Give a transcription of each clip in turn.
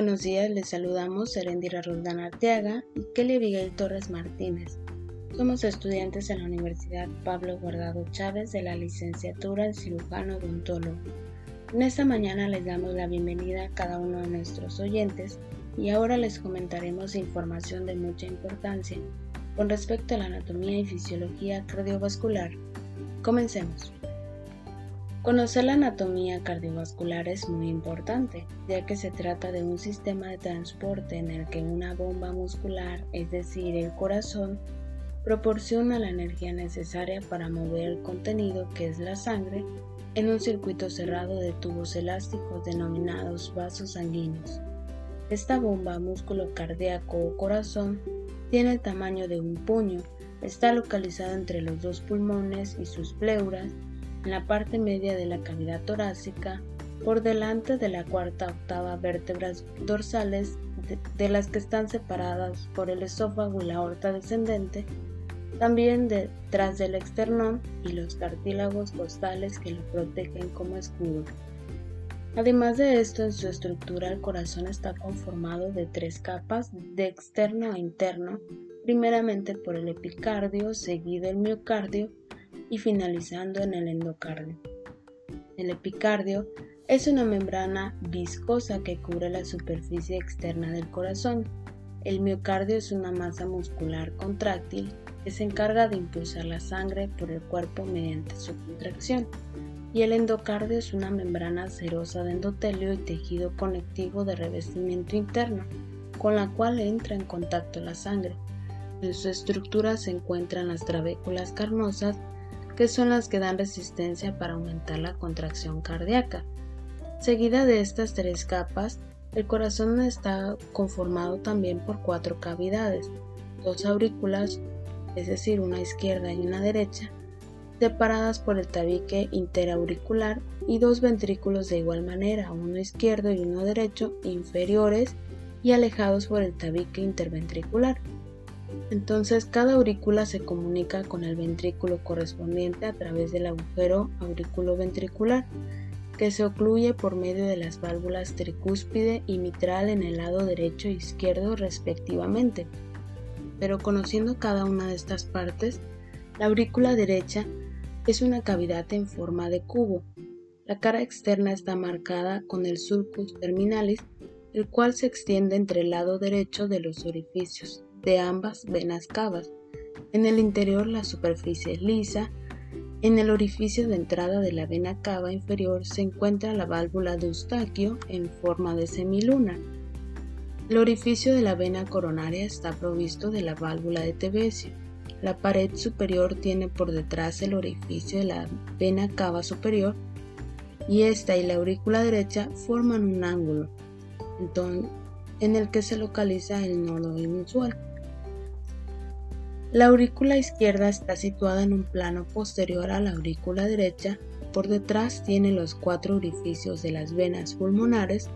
buenos días, les saludamos Serendira Roldán Arteaga y Kelly Abigail Torres Martínez. Somos estudiantes en la Universidad Pablo Guardado Chávez de la licenciatura en cirujano odontólogo. En esta mañana les damos la bienvenida a cada uno de nuestros oyentes y ahora les comentaremos información de mucha importancia con respecto a la anatomía y fisiología cardiovascular. Comencemos. Conocer la anatomía cardiovascular es muy importante, ya que se trata de un sistema de transporte en el que una bomba muscular, es decir, el corazón, proporciona la energía necesaria para mover el contenido, que es la sangre, en un circuito cerrado de tubos elásticos denominados vasos sanguíneos. Esta bomba músculo cardíaco o corazón tiene el tamaño de un puño, está localizada entre los dos pulmones y sus pleuras en la parte media de la cavidad torácica, por delante de la cuarta octava vértebras dorsales de, las que están separadas por el esófago y la aorta descendente, también detrás del externón y los cartílagos costales que lo protegen como escudo. Además de esto, en su estructura el corazón está conformado de tres capas, de externo a interno, primeramente por el epicardio, seguido el miocardio y finalizando en el endocardio. El epicardio es una membrana viscosa que cubre la superficie externa del corazón. El miocardio es una masa muscular contráctil que se encarga de impulsar la sangre por el cuerpo mediante su contracción. Y el endocardio es una membrana cerosa de endotelio y tejido conectivo de revestimiento interno, con la cual entra en contacto la sangre. En su estructura se encuentran las trabéculas carnosas que son las que dan resistencia para aumentar la contracción cardíaca. Seguida de estas tres capas, el corazón está conformado también por cuatro cavidades, dos aurículas, es decir, una izquierda y una derecha, separadas por el tabique interauricular y dos ventrículos de igual manera, uno izquierdo y uno derecho, inferiores y alejados por el tabique interventricular. Entonces cada aurícula se comunica con el ventrículo correspondiente a través del agujero auriculoventricular que se ocluye por medio de las válvulas tricúspide y mitral en el lado derecho e izquierdo respectivamente. Pero conociendo cada una de estas partes, la aurícula derecha es una cavidad en forma de cubo. La cara externa está marcada con el sulcus terminalis, el cual se extiende entre el lado derecho de los orificios de ambas venas cavas. En el interior la superficie es lisa. En el orificio de entrada de la vena cava inferior se encuentra la válvula de Eustaquio en forma de semiluna. El orificio de la vena coronaria está provisto de la válvula de Tebesio. La pared superior tiene por detrás el orificio de la vena cava superior y esta y la aurícula derecha forman un ángulo en el que se localiza el nodo inusual. La aurícula izquierda está situada en un plano posterior a la aurícula derecha. Por detrás tiene los cuatro orificios de las venas pulmonares.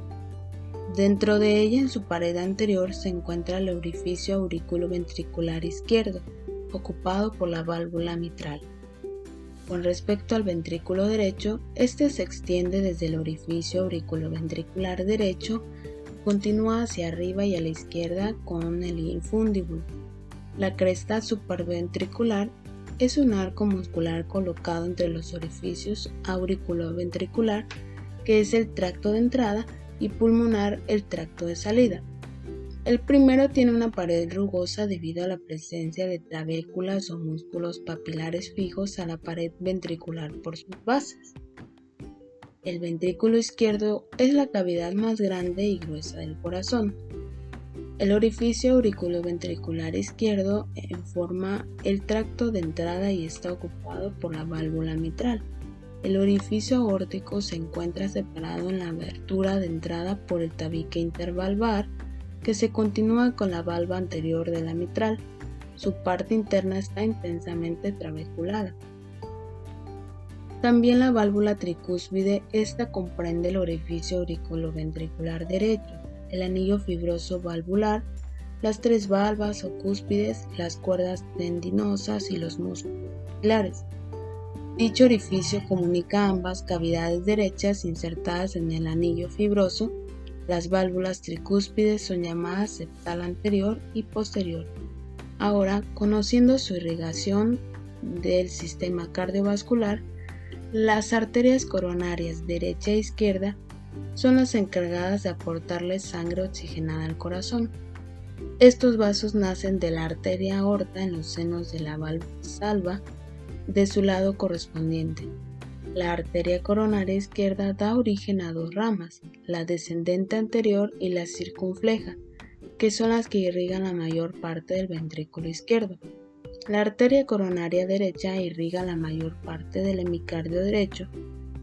Dentro de ella, en su pared anterior, se encuentra el orificio auriculoventricular izquierdo, ocupado por la válvula mitral. Con respecto al ventrículo derecho, este se extiende desde el orificio auriculoventricular derecho, continúa hacia arriba y a la izquierda con el infundíbulo la cresta superventricular es un arco muscular colocado entre los orificios auriculoventricular, que es el tracto de entrada, y pulmonar, el tracto de salida. El primero tiene una pared rugosa debido a la presencia de trabéculas o músculos papilares fijos a la pared ventricular por sus bases. El ventrículo izquierdo es la cavidad más grande y gruesa del corazón. El orificio auriculoventricular izquierdo forma el tracto de entrada y está ocupado por la válvula mitral. El orificio aórtico se encuentra separado en la abertura de entrada por el tabique intervalvar que se continúa con la valva anterior de la mitral. Su parte interna está intensamente trabeculada. También la válvula tricúspide, esta comprende el orificio auriculoventricular derecho el anillo fibroso valvular, las tres valvas o cúspides, las cuerdas tendinosas y los músculos pilares. Dicho orificio comunica ambas cavidades derechas insertadas en el anillo fibroso Las válvulas tricúspides son llamadas septal anterior y posterior. Ahora, conociendo su irrigación del sistema cardiovascular, las arterias coronarias derecha e izquierda son las encargadas de aportarle sangre oxigenada al corazón. Estos vasos nacen de la arteria aorta en los senos de la válvula salva de su lado correspondiente. La arteria coronaria izquierda da origen a dos ramas, la descendente anterior y la circunfleja, que son las que irrigan la mayor parte del ventrículo izquierdo. La arteria coronaria derecha irriga la mayor parte del hemicardio derecho,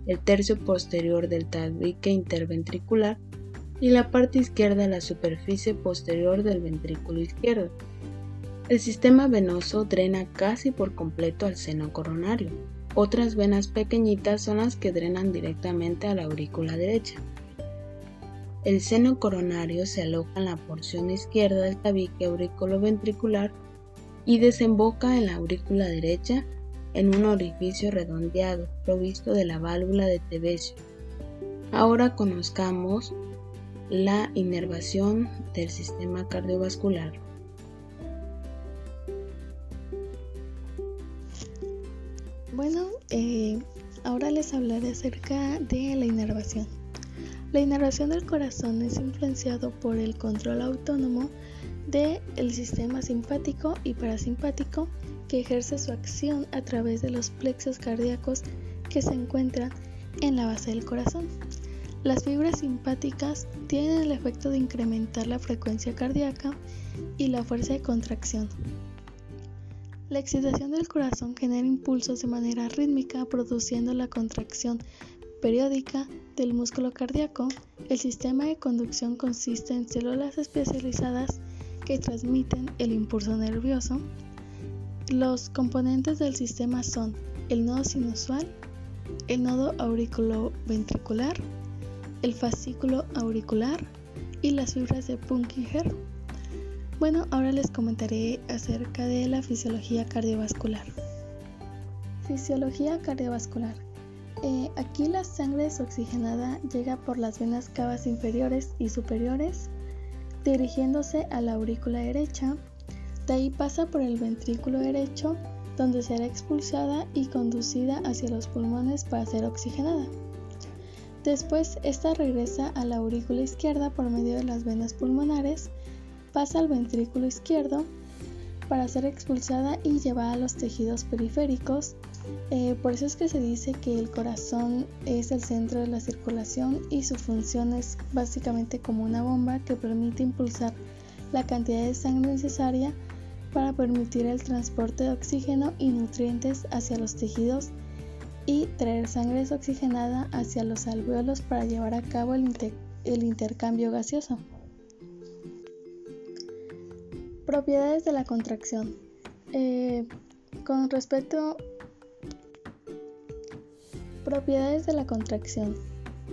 el tercio posterior del tabique interventricular y la parte izquierda la superficie posterior del ventrículo izquierdo. El sistema venoso drena casi por completo al seno coronario. Otras venas pequeñitas son las que drenan directamente a la aurícula derecha. El seno coronario se aloja en la porción izquierda del tabique auriculoventricular y desemboca en la aurícula derecha en un orificio redondeado provisto de la válvula de Tevesio. Ahora conozcamos la inervación del sistema cardiovascular. Bueno, eh, ahora les hablaré acerca de la inervación. La inervación del corazón es influenciado por el control autónomo del sistema simpático y parasimpático que ejerce su acción a través de los plexos cardíacos que se encuentran en la base del corazón. Las fibras simpáticas tienen el efecto de incrementar la frecuencia cardíaca y la fuerza de contracción. La excitación del corazón genera impulsos de manera rítmica produciendo la contracción periódica del músculo cardíaco. El sistema de conducción consiste en células especializadas que transmiten el impulso nervioso. Los componentes del sistema son el nodo sinusal, el nodo auriculoventricular, el fascículo auricular y las fibras de Purkinje. Bueno, ahora les comentaré acerca de la fisiología cardiovascular. Fisiología cardiovascular. Eh, aquí la sangre desoxigenada llega por las venas cavas inferiores y superiores, dirigiéndose a la aurícula derecha. De ahí pasa por el ventrículo derecho, donde será expulsada y conducida hacia los pulmones para ser oxigenada. Después, esta regresa a la aurícula izquierda por medio de las venas pulmonares, pasa al ventrículo izquierdo para ser expulsada y llevada a los tejidos periféricos. Eh, por eso es que se dice que el corazón es el centro de la circulación y su función es básicamente como una bomba que permite impulsar la cantidad de sangre necesaria para permitir el transporte de oxígeno y nutrientes hacia los tejidos y traer sangre oxigenada hacia los alveolos para llevar a cabo el, intercambio gaseoso. Propiedades de la contracción. Eh, con respecto propiedades de la contracción.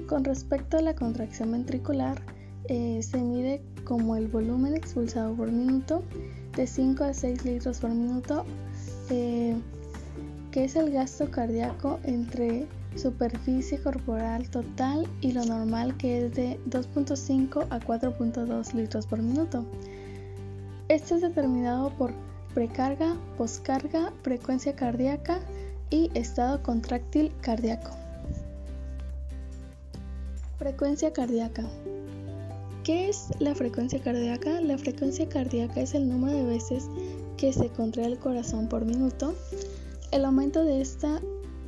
Con respecto a la contracción ventricular, eh, se mide como el volumen expulsado por minuto de 5 a 6 litros por minuto. Eh, que es el gasto cardíaco entre superficie corporal total y lo normal que es de 2.5 a 4.2 litros por minuto. Esto es determinado por precarga, poscarga, frecuencia cardíaca y estado contráctil cardíaco. Frecuencia cardíaca. ¿Qué es la frecuencia cardíaca? La frecuencia cardíaca es el número de veces que se contrae el corazón por minuto el aumento de esta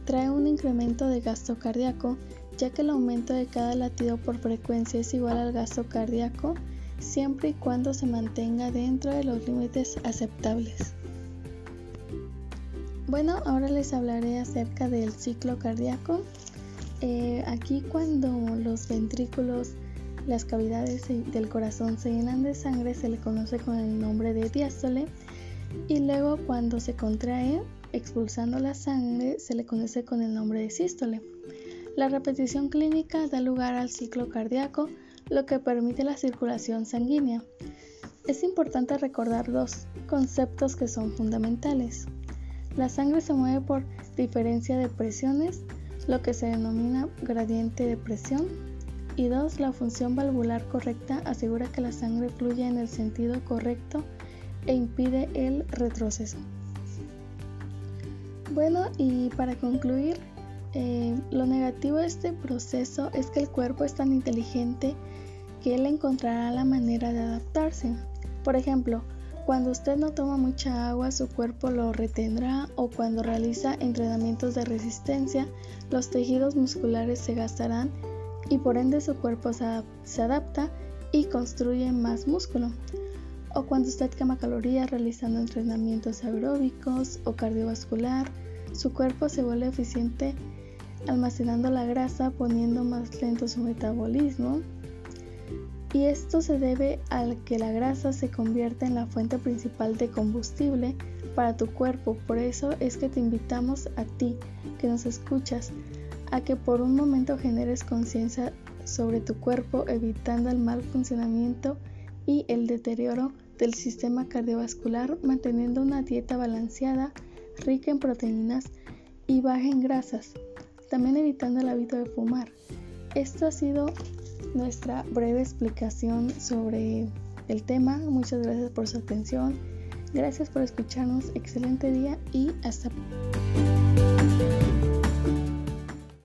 trae un incremento de gasto cardíaco, ya que el aumento de cada latido por frecuencia es igual al gasto cardíaco siempre y cuando se mantenga dentro de los límites aceptables. Bueno, ahora les hablaré acerca del ciclo cardíaco. Eh, aquí cuando los ventrículos, las cavidades del corazón se llenan de sangre se le conoce con el nombre de diástole y luego cuando se contrae expulsando la sangre se le conoce con el nombre de sístole. La repetición clínica da lugar al ciclo cardíaco, lo que permite la circulación sanguínea. Es importante recordar dos conceptos que son fundamentales. La sangre se mueve por diferencia de presiones, lo que se denomina gradiente de presión, Y 2. La función valvular correcta asegura que la sangre fluye en el sentido correcto e impide el retroceso. Bueno, y para concluir, eh, lo negativo de este proceso es que el cuerpo es tan inteligente que él encontrará la manera de adaptarse. Por ejemplo, cuando usted no toma mucha agua, su cuerpo lo retendrá o cuando realiza entrenamientos de resistencia, los tejidos musculares se gastarán y por ende su cuerpo se adapta y construye más músculo. O cuando usted quema calorías realizando entrenamientos aeróbicos o cardiovascular, su cuerpo se vuelve eficiente almacenando la grasa poniendo más lento su metabolismo y esto se debe al que la grasa se convierte en la fuente principal de combustible para tu cuerpo. Por eso es que te invitamos a ti, que nos escuchas, a que por un momento generes conciencia sobre tu cuerpo, evitando el mal funcionamiento y el deterioro del sistema cardiovascular, manteniendo una dieta balanceada, rica en proteínas y baja en grasas, también evitando el hábito de fumar. Esto ha sido nuestra breve explicación sobre el tema. Muchas gracias por su atención. Gracias por escucharnos. Excelente día y hasta.